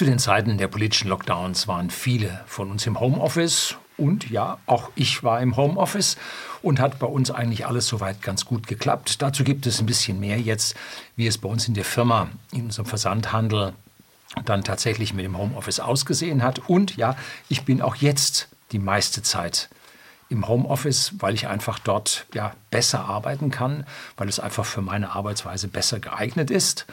Zu den Zeiten der politischen Lockdowns waren viele von uns im Homeoffice und ja, auch ich war im Homeoffice und hat bei uns eigentlich alles soweit ganz gut geklappt. Dazu gibt es ein bisschen mehr jetzt, wie es bei uns in der Firma, in unserem Versandhandel dann tatsächlich mit dem Homeoffice ausgesehen hat. Und ja, ich bin auch jetzt die meiste Zeit im Homeoffice, weil ich einfach dort ja, besser arbeiten kann, weil es einfach für meine Arbeitsweise besser geeignet ist.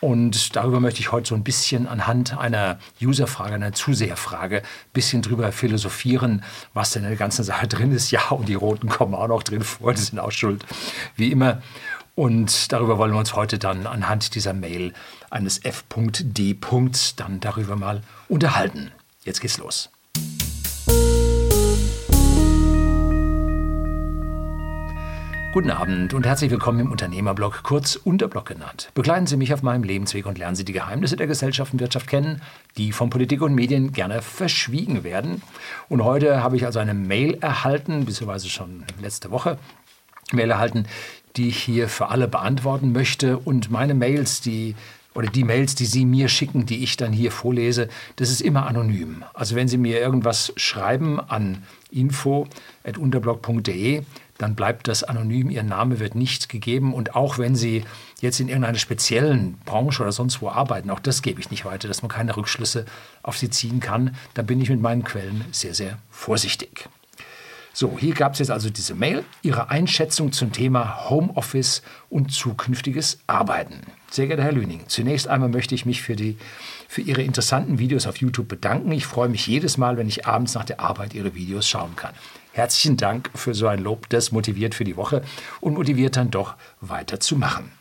Und darüber möchte ich heute so ein bisschen anhand einer Userfrage, einer Zuseherfrage, ein bisschen drüber philosophieren, was denn in der ganzen Sache drin ist. Ja, und die Roten kommen auch noch drin vor, die sind auch schuld, wie immer. Und darüber wollen wir uns heute dann anhand dieser Mail eines F.D. dann darüber mal unterhalten. Jetzt geht's los. Guten Abend und herzlich willkommen im Unternehmerblog, kurz Unterblog genannt. Begleiten Sie mich auf meinem Lebensweg und lernen Sie die Geheimnisse der Gesellschaft und Wirtschaft kennen, die von Politik und Medien gerne verschwiegen werden. Und heute habe ich also eine Mail erhalten, beziehungsweise schon letzte Woche Mail erhalten, die ich hier für alle beantworten möchte. Und meine Mails, die oder die Mails, die Sie mir schicken, die ich dann hier vorlese, das ist immer anonym. Also wenn Sie mir irgendwas schreiben an info.unterblog.de, dann bleibt das anonym, Ihr Name wird nicht gegeben und auch wenn Sie jetzt in irgendeiner speziellen Branche oder sonst wo arbeiten, auch das gebe ich nicht weiter, dass man keine Rückschlüsse auf Sie ziehen kann, da bin ich mit meinen Quellen sehr, sehr vorsichtig. So, hier gab es jetzt also diese Mail, Ihre Einschätzung zum Thema Homeoffice und zukünftiges Arbeiten. Sehr geehrter Herr Lüning, zunächst einmal möchte ich mich für, die, für Ihre interessanten Videos auf YouTube bedanken. Ich freue mich jedes Mal, wenn ich abends nach der Arbeit Ihre Videos schauen kann. Herzlichen Dank für so ein Lob. Das motiviert für die Woche und motiviert dann doch weiterzumachen.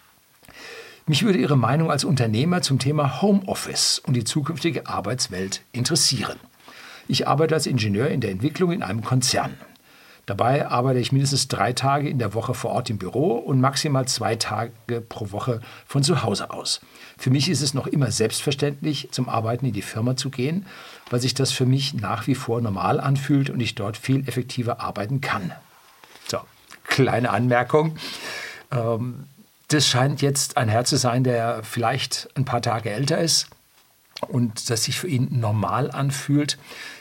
Mich würde Ihre Meinung als Unternehmer zum Thema Homeoffice und die zukünftige Arbeitswelt interessieren. Ich arbeite als Ingenieur in der Entwicklung in einem Konzern. Dabei arbeite ich mindestens drei Tage in der Woche vor Ort im Büro und maximal zwei Tage pro Woche von zu Hause aus. Für mich ist es noch immer selbstverständlich, zum Arbeiten in die Firma zu gehen, weil sich das für mich nach wie vor normal anfühlt und ich dort viel effektiver arbeiten kann. So, kleine Anmerkung. Ähm, das scheint jetzt ein Herr zu sein, der vielleicht ein paar Tage älter ist und das sich für ihn normal anfühlt.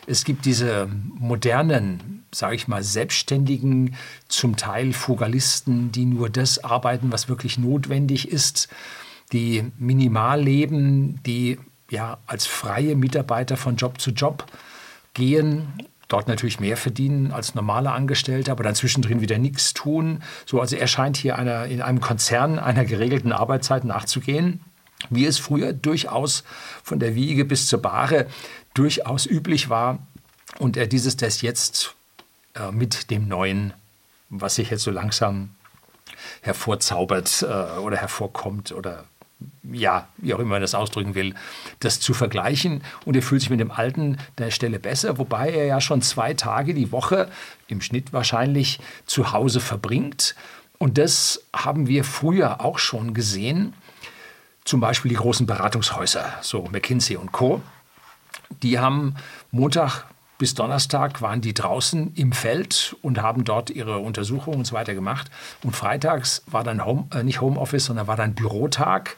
Es gibt diese modernen, sage ich mal, selbstständigen, zum Teil Fugalisten, die nur das arbeiten, was wirklich notwendig ist, die minimal leben, die ja als freie Mitarbeiter von Job zu Job gehen, dort natürlich mehr verdienen als normale Angestellte, aber dann zwischendrin wieder nichts tun. So, also er scheint hier einer, in einem Konzern einer geregelten Arbeitszeit nachzugehen wie es früher durchaus von der Wiege bis zur Bahre durchaus üblich war und er dieses das jetzt äh, mit dem Neuen, was sich jetzt so langsam hervorzaubert äh, oder hervorkommt oder ja, wie auch immer man das ausdrücken will, das zu vergleichen. Und er fühlt sich mit dem Alten der Stelle besser, wobei er ja schon zwei Tage die Woche im Schnitt wahrscheinlich zu Hause verbringt. Und das haben wir früher auch schon gesehen. Zum Beispiel die großen Beratungshäuser, so McKinsey und Co. Die haben Montag bis Donnerstag waren die draußen im Feld und haben dort ihre Untersuchungen und so weiter gemacht. Und freitags war dann Home, äh, nicht Homeoffice, sondern war dann Bürotag,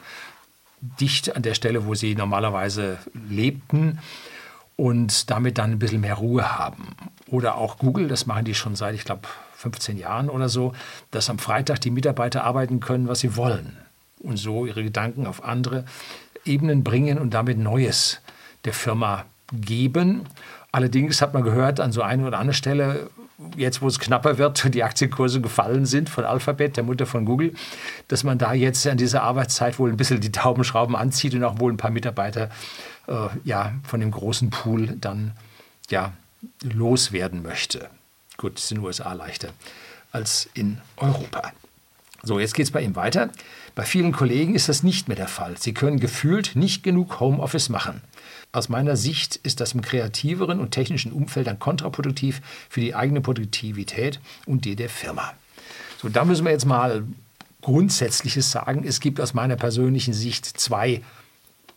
dicht an der Stelle, wo sie normalerweise lebten und damit dann ein bisschen mehr Ruhe haben. Oder auch Google, das machen die schon seit, ich glaube, 15 Jahren oder so, dass am Freitag die Mitarbeiter arbeiten können, was sie wollen und so ihre Gedanken auf andere Ebenen bringen und damit Neues der Firma geben. Allerdings hat man gehört, an so einer oder anderen Stelle, jetzt wo es knapper wird, die Aktienkurse gefallen sind von Alphabet, der Mutter von Google, dass man da jetzt an dieser Arbeitszeit wohl ein bisschen die Taubenschrauben anzieht und auch wohl ein paar Mitarbeiter äh, ja, von dem großen Pool dann ja, loswerden möchte. Gut, das ist in den USA leichter als in Europa. So, jetzt geht es bei ihm weiter. Bei vielen Kollegen ist das nicht mehr der Fall. Sie können gefühlt nicht genug Homeoffice machen. Aus meiner Sicht ist das im kreativeren und technischen Umfeld dann kontraproduktiv für die eigene Produktivität und die der Firma. So, da müssen wir jetzt mal Grundsätzliches sagen. Es gibt aus meiner persönlichen Sicht zwei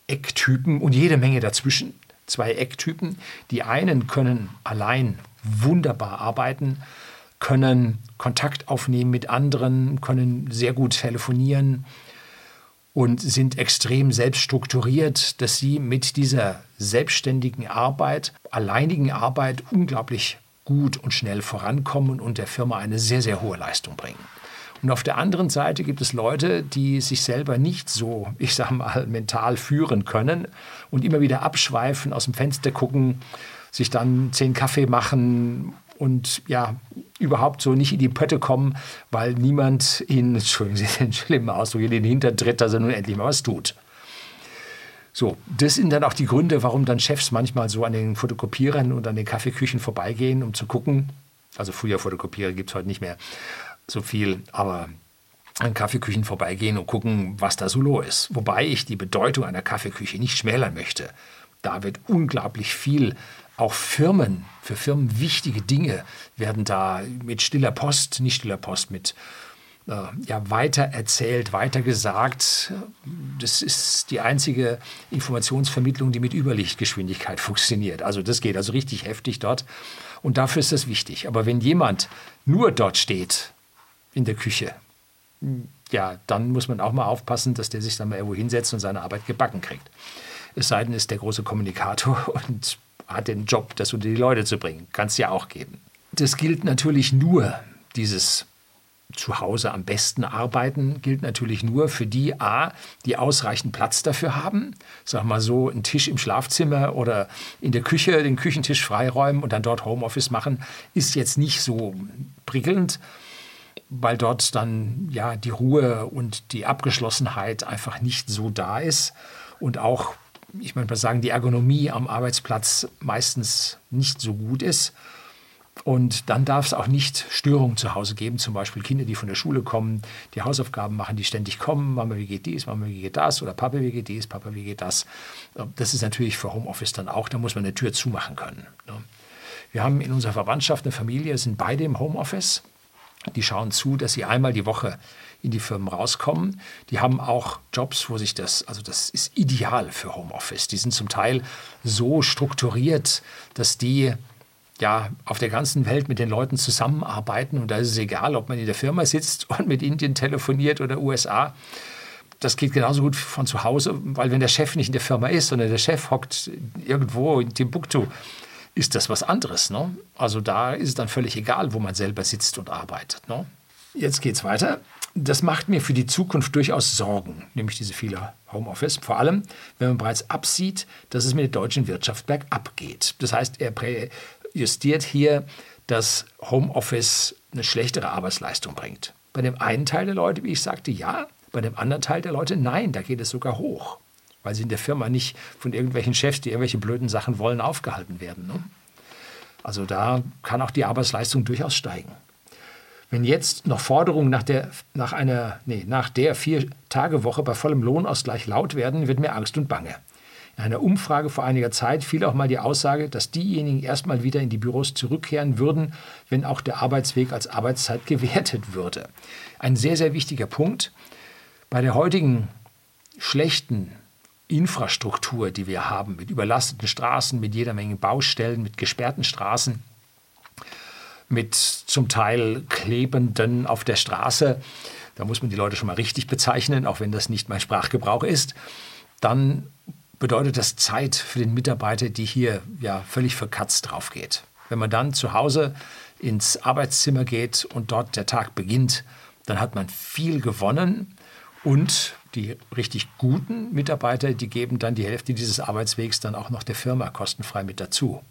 Ecktypen und jede Menge dazwischen. Zwei Ecktypen. Die einen können allein wunderbar arbeiten können Kontakt aufnehmen mit anderen, können sehr gut telefonieren und sind extrem selbststrukturiert, dass sie mit dieser selbstständigen Arbeit, alleinigen Arbeit unglaublich gut und schnell vorankommen und der Firma eine sehr, sehr hohe Leistung bringen. Und auf der anderen Seite gibt es Leute, die sich selber nicht so, ich sage mal, mental führen können und immer wieder abschweifen, aus dem Fenster gucken, sich dann zehn Kaffee machen und ja, überhaupt so nicht in die Pötte kommen, weil niemand ihnen, entschuldigen Sie den schlimmen Ausdruck, in den Hintern tritt, dass er nun endlich mal was tut. So, das sind dann auch die Gründe, warum dann Chefs manchmal so an den Fotokopierern und an den Kaffeeküchen vorbeigehen, um zu gucken. Also früher Fotokopierer gibt es heute nicht mehr so viel, aber an Kaffeeküchen vorbeigehen und gucken, was da so los ist. Wobei ich die Bedeutung einer Kaffeeküche nicht schmälern möchte. Da wird unglaublich viel, auch Firmen, für Firmen wichtige Dinge werden da mit stiller Post, nicht stiller Post, mit äh, ja, weiter erzählt, weiter gesagt. Das ist die einzige Informationsvermittlung, die mit Überlichtgeschwindigkeit funktioniert. Also das geht also richtig heftig dort. Und dafür ist das wichtig. Aber wenn jemand nur dort steht, in der Küche, ja, dann muss man auch mal aufpassen, dass der sich dann mal irgendwo hinsetzt und seine Arbeit gebacken kriegt. Es sei denn, ist der große Kommunikator und hat den Job, das unter die Leute zu bringen. Kann es ja auch geben. Das gilt natürlich nur, dieses zu Hause am besten arbeiten, gilt natürlich nur für die A, die ausreichend Platz dafür haben. Sag mal so, einen Tisch im Schlafzimmer oder in der Küche, den Küchentisch freiräumen und dann dort Homeoffice machen, ist jetzt nicht so prickelnd weil dort dann ja die Ruhe und die Abgeschlossenheit einfach nicht so da ist und auch, ich möchte mal sagen, die Ergonomie am Arbeitsplatz meistens nicht so gut ist. Und dann darf es auch nicht Störungen zu Hause geben, zum Beispiel Kinder, die von der Schule kommen, die Hausaufgaben machen, die ständig kommen, Mama, wie geht dies, Mama, wie geht das oder Papa, wie geht dies, Papa, wie geht das. Das ist natürlich für Homeoffice dann auch, da muss man eine Tür zumachen können. Ne? Wir haben in unserer Verwandtschaft eine Familie, sind beide im Homeoffice. Die schauen zu, dass sie einmal die Woche in die Firmen rauskommen. Die haben auch Jobs, wo sich das, also das ist ideal für Homeoffice. Die sind zum Teil so strukturiert, dass die ja auf der ganzen Welt mit den Leuten zusammenarbeiten und da ist es egal, ob man in der Firma sitzt und mit Indien telefoniert oder USA. Das geht genauso gut von zu Hause, weil wenn der Chef nicht in der Firma ist, sondern der Chef hockt irgendwo in Timbuktu, ist das was anderes. Ne? Also da ist es dann völlig egal, wo man selber sitzt und arbeitet. Ne? Jetzt geht es weiter. Das macht mir für die Zukunft durchaus Sorgen, nämlich diese viele Homeoffice. Vor allem, wenn man bereits absieht, dass es mit der deutschen Wirtschaft bergab geht. Das heißt, er justiert hier, dass Homeoffice eine schlechtere Arbeitsleistung bringt. Bei dem einen Teil der Leute, wie ich sagte, ja. Bei dem anderen Teil der Leute, nein, da geht es sogar hoch weil sie in der Firma nicht von irgendwelchen Chefs, die irgendwelche blöden Sachen wollen, aufgehalten werden. Ne? Also da kann auch die Arbeitsleistung durchaus steigen. Wenn jetzt noch Forderungen nach der, nach einer, nee, nach der Vier-Tage-Woche bei vollem Lohnausgleich laut werden, wird mir Angst und Bange. In einer Umfrage vor einiger Zeit fiel auch mal die Aussage, dass diejenigen erstmal wieder in die Büros zurückkehren würden, wenn auch der Arbeitsweg als Arbeitszeit gewertet würde. Ein sehr, sehr wichtiger Punkt. Bei der heutigen schlechten Infrastruktur, die wir haben, mit überlasteten Straßen, mit jeder Menge Baustellen, mit gesperrten Straßen, mit zum Teil klebenden auf der Straße, da muss man die Leute schon mal richtig bezeichnen, auch wenn das nicht mein Sprachgebrauch ist, dann bedeutet das Zeit für den Mitarbeiter, die hier ja völlig verkatzt drauf geht. Wenn man dann zu Hause ins Arbeitszimmer geht und dort der Tag beginnt, dann hat man viel gewonnen und die richtig guten Mitarbeiter, die geben dann die Hälfte dieses Arbeitswegs dann auch noch der Firma kostenfrei mit dazu.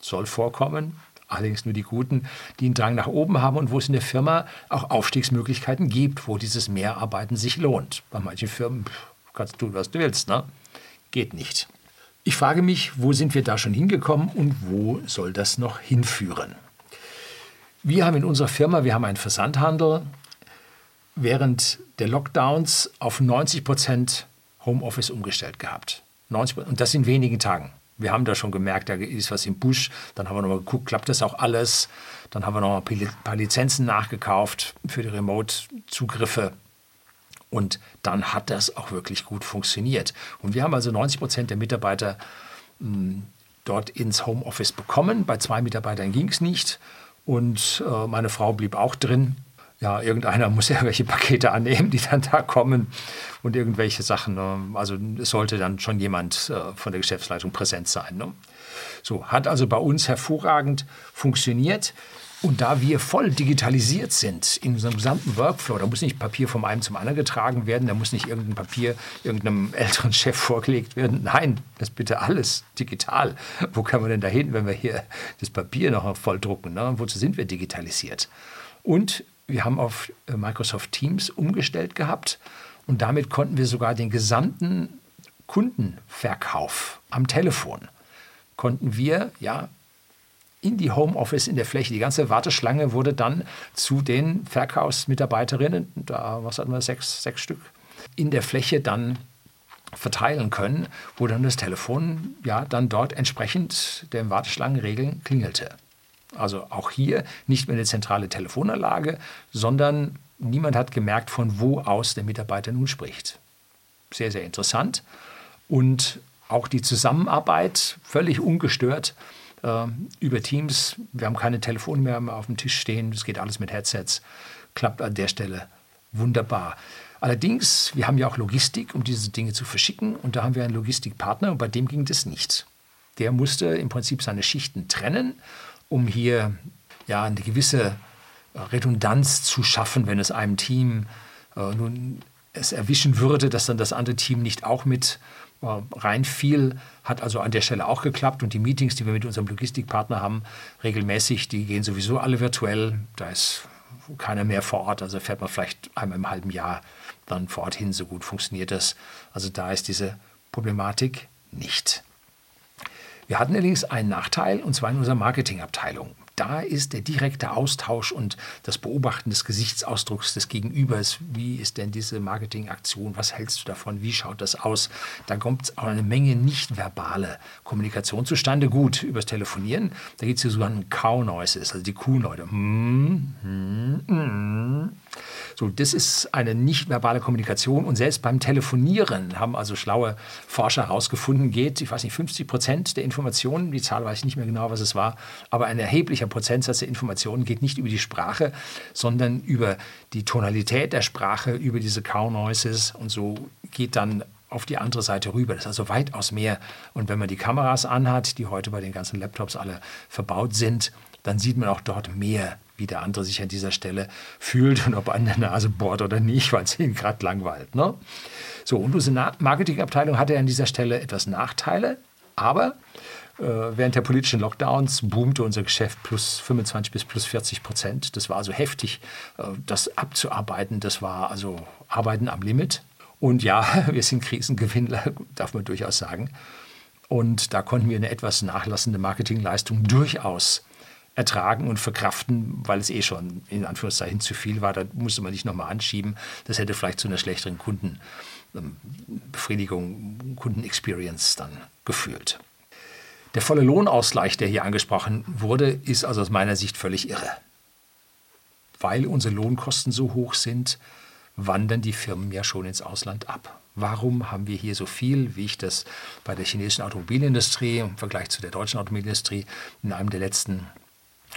Soll vorkommen, allerdings nur die Guten, die einen Drang nach oben haben und wo es in der Firma auch Aufstiegsmöglichkeiten gibt, wo dieses Mehrarbeiten sich lohnt. Bei manchen Firmen kannst du tun, was du willst, ne? Geht nicht. Ich frage mich, wo sind wir da schon hingekommen und wo soll das noch hinführen? Wir haben in unserer Firma, wir haben einen Versandhandel, während der Lockdowns auf 90 Prozent Homeoffice umgestellt gehabt. 90, und das in wenigen Tagen. Wir haben da schon gemerkt, da ist was im Busch. Dann haben wir nochmal geguckt, klappt das auch alles? Dann haben wir noch ein paar Lizenzen nachgekauft für die Remote-Zugriffe. Und dann hat das auch wirklich gut funktioniert. Und wir haben also 90 Prozent der Mitarbeiter mh, hm, dort ins Homeoffice bekommen. Bei zwei Mitarbeitern ging es nicht. Und äh, meine Frau blieb auch drin. Ja, irgendeiner muss irgendwelche Pakete annehmen, die dann da kommen und irgendwelche Sachen. Ne? Also es sollte dann schon jemand äh, von der Geschäftsleitung präsent sein. Ne? So, hat also bei uns hervorragend funktioniert. Und da wir voll digitalisiert sind in unserem gesamten Workflow, da muss nicht Papier vom einen zum anderen getragen werden, da muss nicht irgendein Papier irgendeinem älteren Chef vorgelegt werden. Nein, das bitte alles digital. Wo kann man denn da hin, wenn wir hier das Papier noch voll drucken? Ne? Wozu sind wir digitalisiert? Und wir haben auf äh, Microsoft Teams umgestellt gehabt und damit konnten wir sogar den gesamten Kundenverkauf am Telefon konnten wir ja in die Homeoffice in der Fläche. Die ganze Warteschlange wurde dann zu den Verkaufsmitarbeiterinnen, da was hatten wir, sechs, sechs Stück, in der Fläche dann verteilen können, wo dann das Telefon ja dann dort entsprechend der Warteschlangenregeln klingelte. Also auch hier nicht mehr eine zentrale Telefonanlage, sondern niemand hat gemerkt, von wo aus der Mitarbeiter nun spricht. Sehr, sehr interessant. Und auch die Zusammenarbeit völlig ungestört äh, über Teams. Wir haben keine Telefone mehr auf dem Tisch stehen. Es geht alles mit Headsets. Klappt an der Stelle wunderbar. Allerdings, wir haben ja auch Logistik, um diese Dinge zu verschicken. Und da haben wir einen Logistikpartner und bei dem ging das nicht. Der musste im Prinzip seine Schichten trennen, um hier ja, eine gewisse Redundanz zu schaffen, wenn es einem Team äh, nun es erwischen würde, dass dann das andere Team nicht auch mit reinfiel, hat also an der Stelle auch geklappt. Und die Meetings, die wir mit unserem Logistikpartner haben, regelmäßig, die gehen sowieso alle virtuell. Da ist keiner mehr vor Ort. Also fährt man vielleicht einmal im halben Jahr dann vor Ort hin. So gut funktioniert das. Also da ist diese Problematik nicht. Wir hatten allerdings einen Nachteil, und zwar in unserer Marketingabteilung da ist der direkte Austausch und das Beobachten des Gesichtsausdrucks des Gegenübers. Wie ist denn diese Marketingaktion? Was hältst du davon? Wie schaut das aus? Da kommt auch eine Menge nicht verbale Kommunikation zustande. Gut, übers Telefonieren, da gibt es hier sogar einen Cow-Noises, also die Kuhleute. Mm, mm, mm. So, das ist eine nicht verbale Kommunikation und selbst beim Telefonieren haben also schlaue Forscher herausgefunden, geht, ich weiß nicht, 50 Prozent der Informationen, die Zahl weiß ich nicht mehr genau, was es war, aber ein erheblicher Prozentsatz der Informationen geht nicht über die Sprache, sondern über die Tonalität der Sprache, über diese Cow-Noises und so geht dann auf die andere Seite rüber. Das ist also weitaus mehr. Und wenn man die Kameras anhat, die heute bei den ganzen Laptops alle verbaut sind, dann sieht man auch dort mehr wie der andere sich an dieser Stelle fühlt und ob an der Nase bohrt oder nicht, weil es ihn gerade langweilt. Ne? So, und unsere Marketingabteilung hatte an dieser Stelle etwas Nachteile, aber während der politischen Lockdowns boomte unser Geschäft plus 25 bis plus 40 Prozent. Das war also heftig, äh, das abzuarbeiten. Das war also Arbeiten am Limit. Und ja, wir sind Krisengewinnler, darf man durchaus sagen. Und da konnten wir eine etwas nachlassende Marketingleistung durchaus ertragen und verkraften, weil es eh schon in Anführungszeichen zu viel war. Da musste man nicht nochmal anschieben. Das hätte vielleicht zu einer schlechteren Kundenbefriedigung, ähm, Kundenexperience dann geführt. Der volle Lohnausgleich, der hier angesprochen wurde, ist also aus meiner Sicht völlig irre. Weil unsere Lohnkosten so hoch sind, wandern die Firmen ja schon ins Ausland ab. Warum haben wir hier so viel, wie ich das bei der chinesischen Automobilindustrie im Vergleich zu der deutschen Automobilindustrie in einem der letzten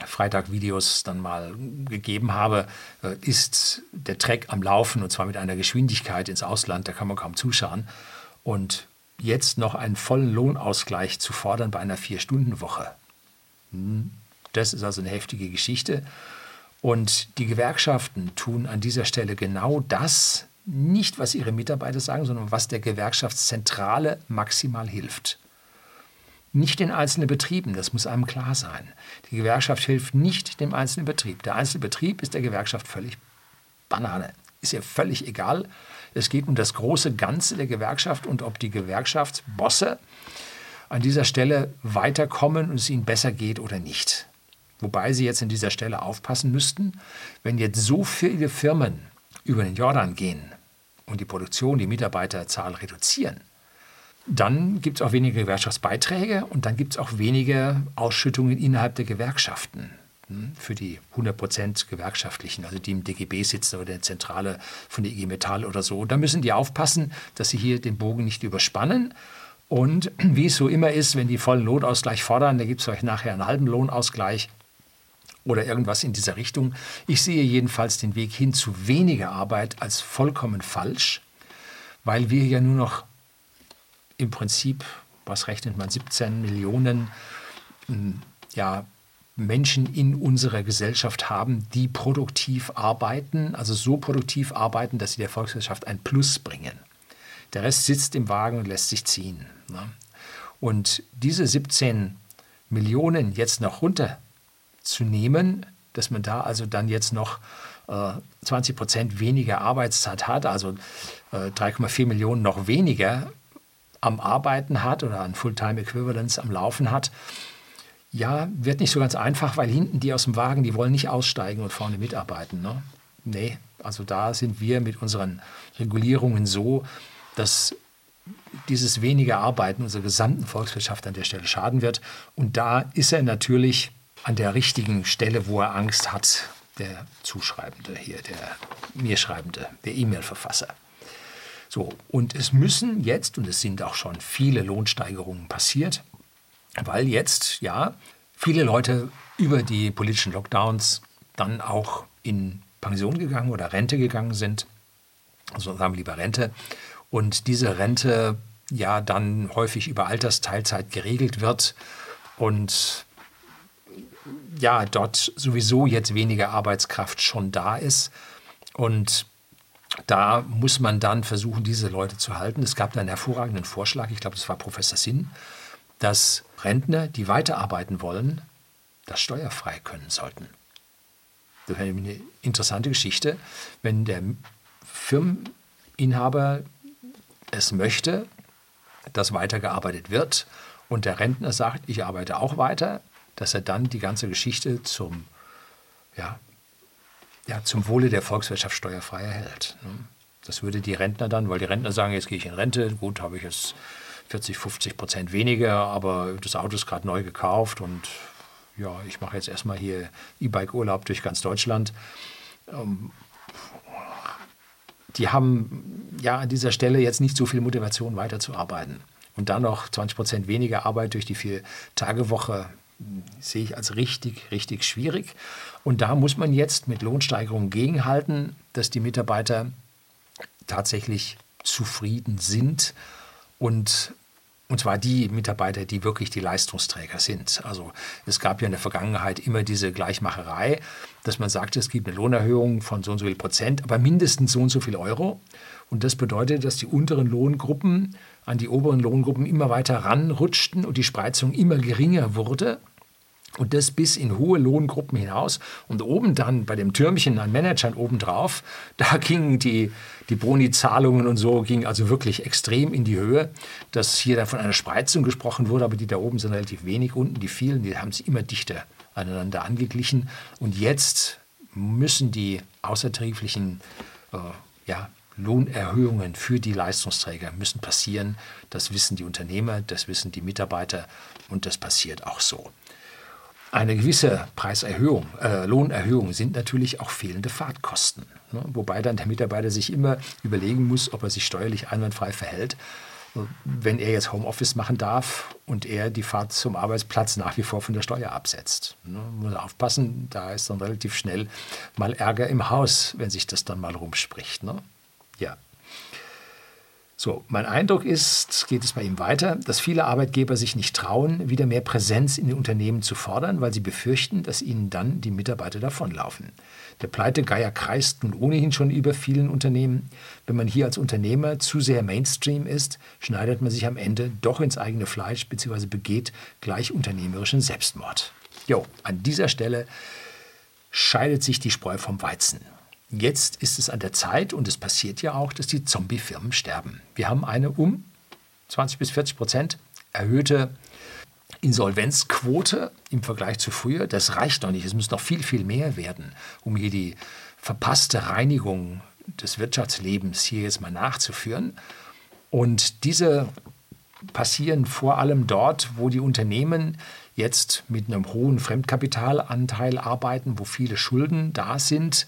Freitag-Videos dann mal gegeben habe, äh, ist der Track am Laufen und zwar mit einer Geschwindigkeit ins Ausland, da kann man kaum zuschauen. Und jetzt noch einen vollen Lohnausgleich zu fordern bei einer Vier-Stunden-Woche, hm, das ist also eine heftige Geschichte. Und die Gewerkschaften tun an dieser Stelle genau das, nicht was ihre Mitarbeiter sagen, sondern was der Gewerkschaftszentrale maximal hilft. Nicht den einzelnen Betrieben, das muss einem klar sein. Die Gewerkschaft hilft nicht dem einzelnen Betrieb. Der einzelne Betrieb ist der Gewerkschaft völlig Banane. Ist ihr völlig egal. Es geht um das große Ganze der Gewerkschaft und ob die Gewerkschaftsbosse an dieser Stelle weiterkommen und es ihnen besser geht oder nicht. Wobei sie jetzt an dieser Stelle aufpassen müssten, wenn jetzt so viele Firmen über den Jordan gehen und die Produktion, die Mitarbeiterzahl reduzieren, dann gibt es auch weniger Gewerkschaftsbeiträge und dann gibt es auch weniger Ausschüttungen innerhalb der Gewerkschaften für die 100% gewerkschaftlichen, also die im DGB sitzen oder der Zentrale von der IG Metall oder so. Da müssen die aufpassen, dass sie hier den Bogen nicht überspannen. Und wie es so immer ist, wenn die vollen Lohnausgleich fordern, da gibt es euch nachher einen halben Lohnausgleich. oder irgendwas in dieser Richtung. Ich sehe jedenfalls den Weg hin zu weniger Arbeit als vollkommen falsch, weil wir ja nur noch im Prinzip, was rechnet man, 17 Millionen hm, ja, Menschen in unserer Gesellschaft haben, die produktiv arbeiten, also so produktiv arbeiten, dass sie der Volkswirtschaft ein Plus bringen. Der Rest sitzt im Wagen und lässt sich ziehen. Ne? Und diese 17 Millionen jetzt noch runterzunehmen, dass man da also dann jetzt noch äh, 20 Prozent weniger Arbeitszeit hat, also äh, 3,4 Millionen noch weniger am Arbeiten hat oder an Fulltime Equivalence am Laufen hat, ja, wird nicht so ganz einfach, weil hinten die aus dem Wagen, die wollen nicht aussteigen und vorne mitarbeiten. Ne? Nee, also da sind wir mit unseren Regulierungen so, dass dieses weniger Arbeiten unserer gesamten Volkswirtschaft an der Stelle schaden wird. Und da ist er natürlich an der richtigen Stelle, wo er Angst hat, der Zuschreibende hier, der mir Schreibende, der E-Mail-Verfasser. So, und es müssen jetzt, und es sind auch schon viele Lohnsteigerungen passiert, weil jetzt ja viele Leute über die politischen Lockdowns dann auch in Pension gegangen oder Rente gegangen sind. Also sagen wir lieber Rente. Und diese Rente ja dann häufig über Altersteilzeit geregelt wird und ja, dort sowieso jetzt weniger Arbeitskraft schon da ist. Und da muss man dann versuchen, diese Leute zu halten. Es gab einen hervorragenden Vorschlag, ich glaube, das war Professor Sinn, dass Rentner, die weiterarbeiten wollen, das steuerfrei können sollten. Das wäre eine interessante Geschichte, wenn der Firmeninhaber es möchte, dass weitergearbeitet wird und der Rentner sagt, ich arbeite auch weiter, dass er dann die ganze Geschichte zum, ja, ja, zum Wohle der Volkswirtschaft steuerfrei erhält. Das würde die Rentner dann, weil die Rentner sagen, jetzt gehe ich in Rente, gut, habe ich es 40, 50 Prozent weniger, aber das Auto ist gerade neu gekauft und ja, ich mache jetzt erstmal hier E-Bike-Urlaub durch ganz Deutschland. Ähm, die haben ja an dieser Stelle jetzt nicht so viel Motivation weiterzuarbeiten. Und dann noch 20 Prozent weniger Arbeit durch die Vier-Tage-Woche sehe ich als richtig, richtig schwierig. Und da muss man jetzt mit Lohnsteigerungen gegenhalten, dass die Mitarbeiter tatsächlich zufrieden sind und und zwar die Mitarbeiter, die wirklich die Leistungsträger sind. Also es gab ja in der Vergangenheit immer diese Gleichmacherei, dass man sagte, es gibt eine Lohnerhöhung von so und so viel Prozent, aber mindestens so und so viel Euro. Und das bedeutet, dass die unteren Lohngruppen an die oberen Lohngruppen immer weiter ranrutschten und die Spreizung immer geringer wurde. Und das bis in hohe Lohngruppen hinaus. Und oben dann bei dem Türmchen an Managern obendrauf, da gingen die, die Boni-Zahlungen und so, gingen also wirklich extrem in die Höhe, dass hier dann von einer Spreizung gesprochen wurde, aber die da oben sind relativ wenig. Unten die vielen, die haben sich immer dichter aneinander angeglichen. Und jetzt müssen die außertariflichen äh, ja, Lohnerhöhungen für die Leistungsträger müssen passieren. Das wissen die Unternehmer, das wissen die Mitarbeiter und das passiert auch so. Eine gewisse Preiserhöhung, äh, Lohnerhöhung sind natürlich auch fehlende Fahrtkosten. Ne? Wobei dann der Mitarbeiter sich immer überlegen muss, ob er sich steuerlich einwandfrei verhält. Wenn er jetzt Homeoffice machen darf und er die Fahrt zum Arbeitsplatz nach wie vor von der Steuer absetzt. Ne? Muss aufpassen, da ist dann relativ schnell mal Ärger im Haus, wenn sich das dann mal rumspricht. Ne? Ja. So, mein Eindruck ist, geht es bei ihm weiter, dass viele Arbeitgeber sich nicht trauen, wieder mehr Präsenz in den Unternehmen zu fordern, weil sie befürchten, dass ihnen dann die Mitarbeiter davonlaufen. Der Pleitegeier kreist nun ohnehin schon über vielen Unternehmen. Wenn man hier als Unternehmer zu sehr Mainstream ist, schneidet man sich am Ende doch ins eigene Fleisch bzw. begeht gleich unternehmerischen Selbstmord. Jo, an dieser Stelle scheidet sich die Spreu vom Weizen. Jetzt ist es an der Zeit, und es passiert ja auch, dass die Zombie-Firmen sterben. Wir haben eine um 20 bis 40 Prozent erhöhte Insolvenzquote im Vergleich zu früher. Das reicht noch nicht. Es muss noch viel, viel mehr werden, um hier die verpasste Reinigung des Wirtschaftslebens hier jetzt mal nachzuführen. Und diese passieren vor allem dort, wo die Unternehmen jetzt mit einem hohen Fremdkapitalanteil arbeiten, wo viele Schulden da sind,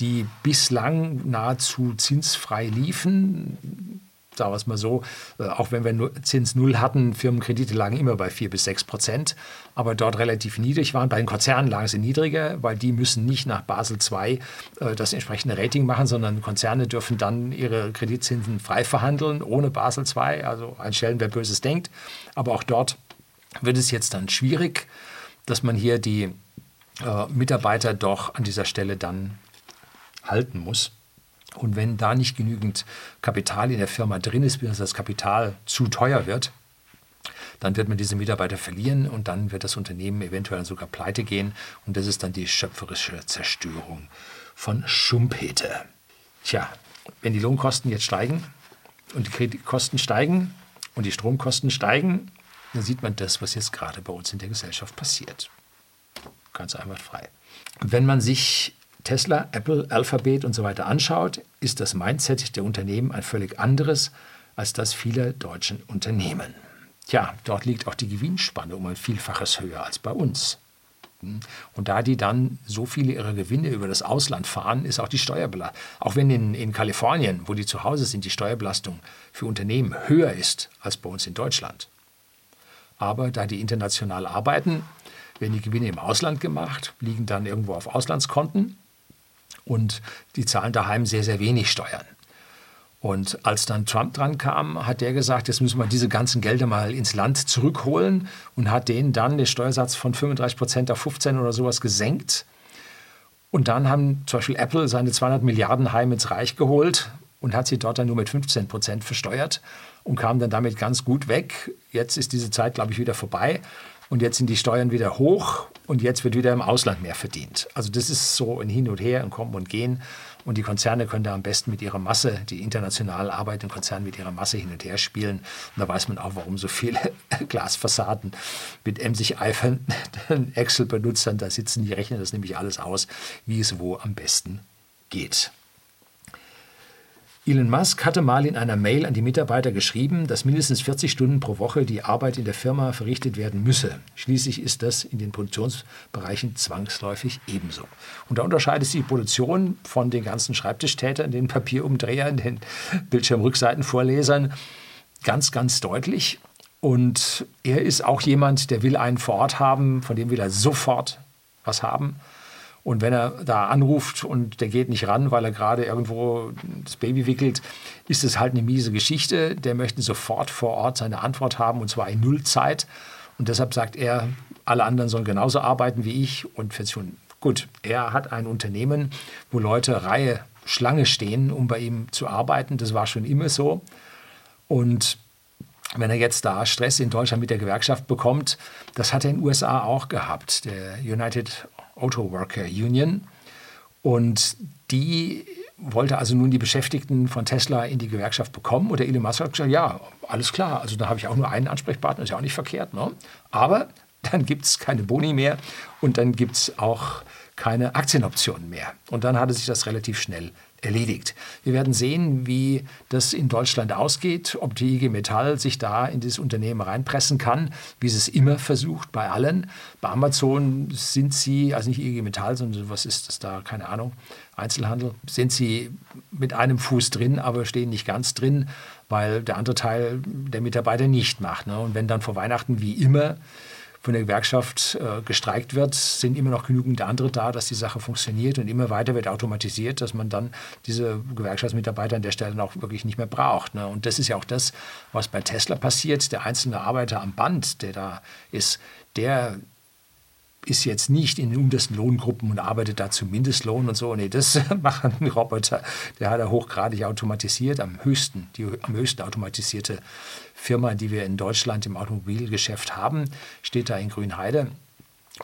die bislang nahezu zinsfrei liefen. sagen wir es mal so, äh, auch wenn wir Zins Null hatten, Firmenkredite lagen immer bei 4 bis 6 Prozent, aber dort relativ niedrig waren. Bei den Konzernen lagen sie niedriger, weil die müssen nicht nach Basel II äh, das entsprechende Rating machen, sondern Konzerne dürfen dann ihre Kreditzinsen frei verhandeln, ohne Basel II. Also ein Stellen, wer Böses denkt. Aber auch dort wird es jetzt dann schwierig, dass man hier die äh, Mitarbeiter doch an dieser Stelle dann halten muss. Und wenn da nicht genügend Kapital in der Firma drin ist, bis das Kapital zu teuer wird, dann wird man diese Mitarbeiter verlieren und dann wird das Unternehmen eventuell sogar pleite gehen. Und das ist dann die schöpferische Zerstörung von Schumpeter. Tja, wenn die Lohnkosten jetzt steigen und die Kreditkosten steigen und die Stromkosten steigen, dann sieht man das, was jetzt gerade bei uns in der Gesellschaft passiert. Ganz einwandfrei. Wenn man sich Tesla, Apple, Alphabet und so weiter anschaut, ist das Mindset der Unternehmen ein völlig anderes als das vieler deutschen Unternehmen. Tja, dort liegt auch die Gewinnspanne um ein Vielfaches höher als bei uns. Und da die dann so viele ihrer Gewinne über das Ausland fahren, ist auch die Steuerbelastung, auch wenn in, in Kalifornien, wo die zu Hause sind, die Steuerbelastung für Unternehmen höher ist als bei uns in Deutschland. Aber da die international arbeiten, werden die Gewinne im Ausland gemacht, liegen dann irgendwo auf Auslandskonten und die zahlen daheim sehr, sehr wenig Steuern. Und als dann Trump dran kam, hat der gesagt, jetzt müssen wir diese ganzen Gelder mal ins Land zurückholen und hat denen dann den Steuersatz von 35 Prozent auf 15 oder sowas gesenkt. Und dann haben zum Beispiel Apple seine 200 Milliarden heim ins Reich geholt und hat sie dort dann nur mit 15 Prozent versteuert und kam dann damit ganz gut weg. Jetzt ist diese Zeit, glaube ich, wieder vorbei. Und jetzt sind die Steuern wieder hoch und jetzt wird wieder im Ausland mehr verdient. Also das ist so ein Hin und Her, ein Kommen und Gehen. Und die Konzerne können da am besten mit ihrer Masse, die international arbeitenden Konzerne mit ihrer Masse hin und her spielen. Und da weiß man auch, warum so viele Glasfassaden mit emsig eifernden Excel-Benutzern da sitzen. Die rechnen das nämlich alles aus, wie es wo am besten geht. Elon Musk hatte mal in einer Mail an die Mitarbeiter geschrieben, dass mindestens 40 Stunden pro Woche die Arbeit in der Firma verrichtet werden müsse. Schließlich ist das in den Produktionsbereichen zwangsläufig ebenso. Und da unterscheidet sich die Produktion von den ganzen Schreibtischtätern, den Papierumdrehern, den Bildschirmrückseitenvorlesern ganz, ganz deutlich. Und er ist auch jemand, der will einen vor Ort haben, von dem will er sofort was haben. Und wenn er da anruft und der geht nicht ran, weil er gerade irgendwo das Baby wickelt, ist es halt eine miese Geschichte. Der möchte sofort vor Ort seine Antwort haben und zwar in Nullzeit. Und deshalb sagt er, alle anderen sollen genauso arbeiten wie ich. Und für schon gut, er hat ein Unternehmen, wo Leute Reihe Schlange stehen, um bei ihm zu arbeiten. Das war schon immer so. Und wenn er jetzt da Stress in Deutschland mit der Gewerkschaft bekommt, das hat er in den USA auch gehabt. Der United Auto Worker Union. Und die wollte also nun die Beschäftigten von Tesla in die Gewerkschaft bekommen. Und der Elon Musk hat gesagt, ja, alles klar, also da habe ich auch nur einen Ansprechpartner, ist ja auch nicht verkehrt. Ne? Aber dann gibt es keine Boni mehr und dann gibt es auch keine Aktienoptionen mehr. Und dann hatte sich das relativ schnell erledigt. Wir werden sehen, wie das in Deutschland ausgeht, ob die IG Metall sich da in dieses Unternehmen reinpressen kann, wie sie es immer versucht bei allen. Bei Amazon sind sie, also nicht IG Metall, sondern was ist das da, keine Ahnung, Einzelhandel, sind sie mit einem Fuß drin, aber stehen nicht ganz drin, weil der andere Teil der Mitarbeiter nicht macht. Ne? Und wenn dann vor Weihnachten wie immer von der Gewerkschaft äh, gestreikt wird, sind immer noch genügend andere da, dass die Sache funktioniert und immer weiter wird automatisiert, dass man dann diese Gewerkschaftsmitarbeiter an der Stelle auch wirklich nicht mehr braucht. Ne? Und das ist ja auch das, was bei Tesla passiert. Der einzelne Arbeiter am Band, der da ist, der ist jetzt nicht in den untersten Lohngruppen und arbeitet da zum Mindestlohn und so. Nee, das machen Roboter. Der hat er hochgradig automatisiert, am höchsten, die am höchsten automatisierte Firma, die wir in Deutschland im Automobilgeschäft haben, steht da in Grünheide.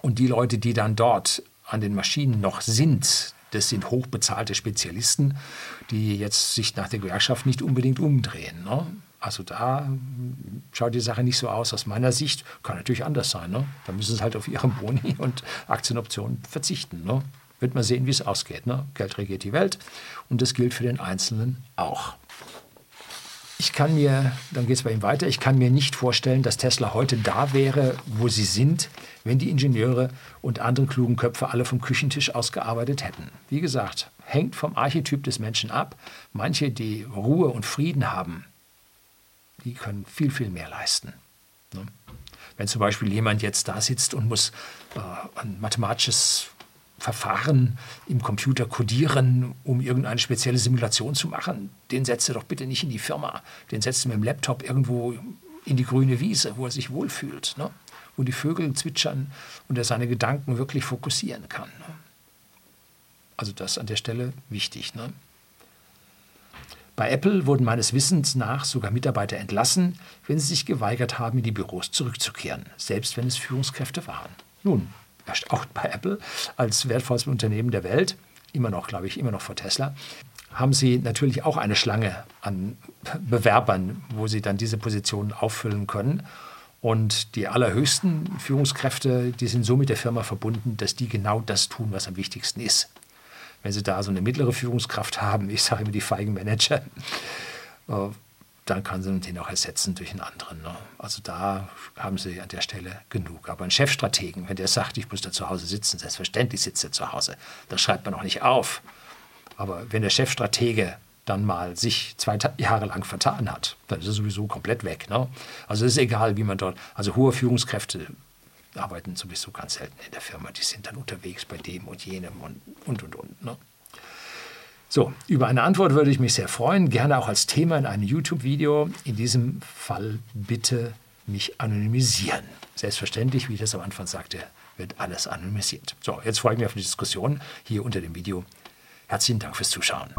Und die Leute, die dann dort an den Maschinen noch sind, das sind hochbezahlte Spezialisten, die jetzt sich nach der Gewerkschaft nicht unbedingt umdrehen. Ne? Also da schaut die Sache nicht so aus aus meiner Sicht. Kann natürlich anders sein. Ne? Da müssen sie halt auf ihre Boni und Aktienoptionen verzichten. Ne? Wird man sehen, wie es ausgeht. Ne? Geld regiert die Welt und das gilt für den Einzelnen auch. Ich kann mir, dann geht es bei ihm weiter, ich kann mir nicht vorstellen, dass Tesla heute da wäre, wo sie sind, wenn die Ingenieure und anderen klugen Köpfe alle vom Küchentisch ausgearbeitet hätten. Wie gesagt, hängt vom Archetyp des Menschen ab. Manche, die Ruhe und Frieden haben, die können viel, viel mehr leisten. Ne? Wenn zum Beispiel jemand jetzt da sitzt und muss äh, ein mathematisches Verfahren im Computer codieren, um irgendeine spezielle Simulation zu machen, den setzt er doch bitte nicht in die Firma. Den setzt er mit dem Laptop irgendwo in die grüne Wiese, wo er sich wohlfühlt, ne? wo die Vögel zwitschern und er seine Gedanken wirklich fokussieren kann. Ne? Also das an der Stelle wichtig. Ne? Bei Apple wurden meines Wissens nach sogar Mitarbeiter entlassen, wenn sie sich geweigert haben, in die Büros zurückzukehren, selbst wenn es Führungskräfte waren. Nun, auch bei Apple als wertvollstes Unternehmen der Welt, immer noch, glaube ich, immer noch vor Tesla, haben sie natürlich auch eine Schlange an Bewerbern, wo sie dann diese Positionen auffüllen können. Und die allerhöchsten Führungskräfte, die sind so mit der Firma verbunden, dass die genau das tun, was am wichtigsten ist. Wenn Sie da so eine mittlere Führungskraft haben, ich sage immer die feigen Manager, äh, dann kann sie den auch ersetzen durch einen anderen. Ne? Also da haben sie an der Stelle genug. Aber ein Chefstrategen, wenn der sagt, ich muss da zu Hause sitzen, selbstverständlich sitzt er zu Hause. Das schreibt man auch nicht auf. Aber wenn der Chefstratege dann mal sich zwei Jahre lang vertan hat, dann ist er sowieso komplett weg. Ne? Also es ist egal, wie man dort, also hohe Führungskräfte arbeiten sowieso ganz selten in der Firma. Die sind dann unterwegs bei dem und jenem und und und. und ne? So, über eine Antwort würde ich mich sehr freuen, gerne auch als Thema in einem YouTube-Video. In diesem Fall bitte mich anonymisieren. Selbstverständlich, wie ich das am Anfang sagte, wird alles anonymisiert. So, jetzt freue ich mich auf die Diskussion hier unter dem Video. Herzlichen Dank fürs Zuschauen.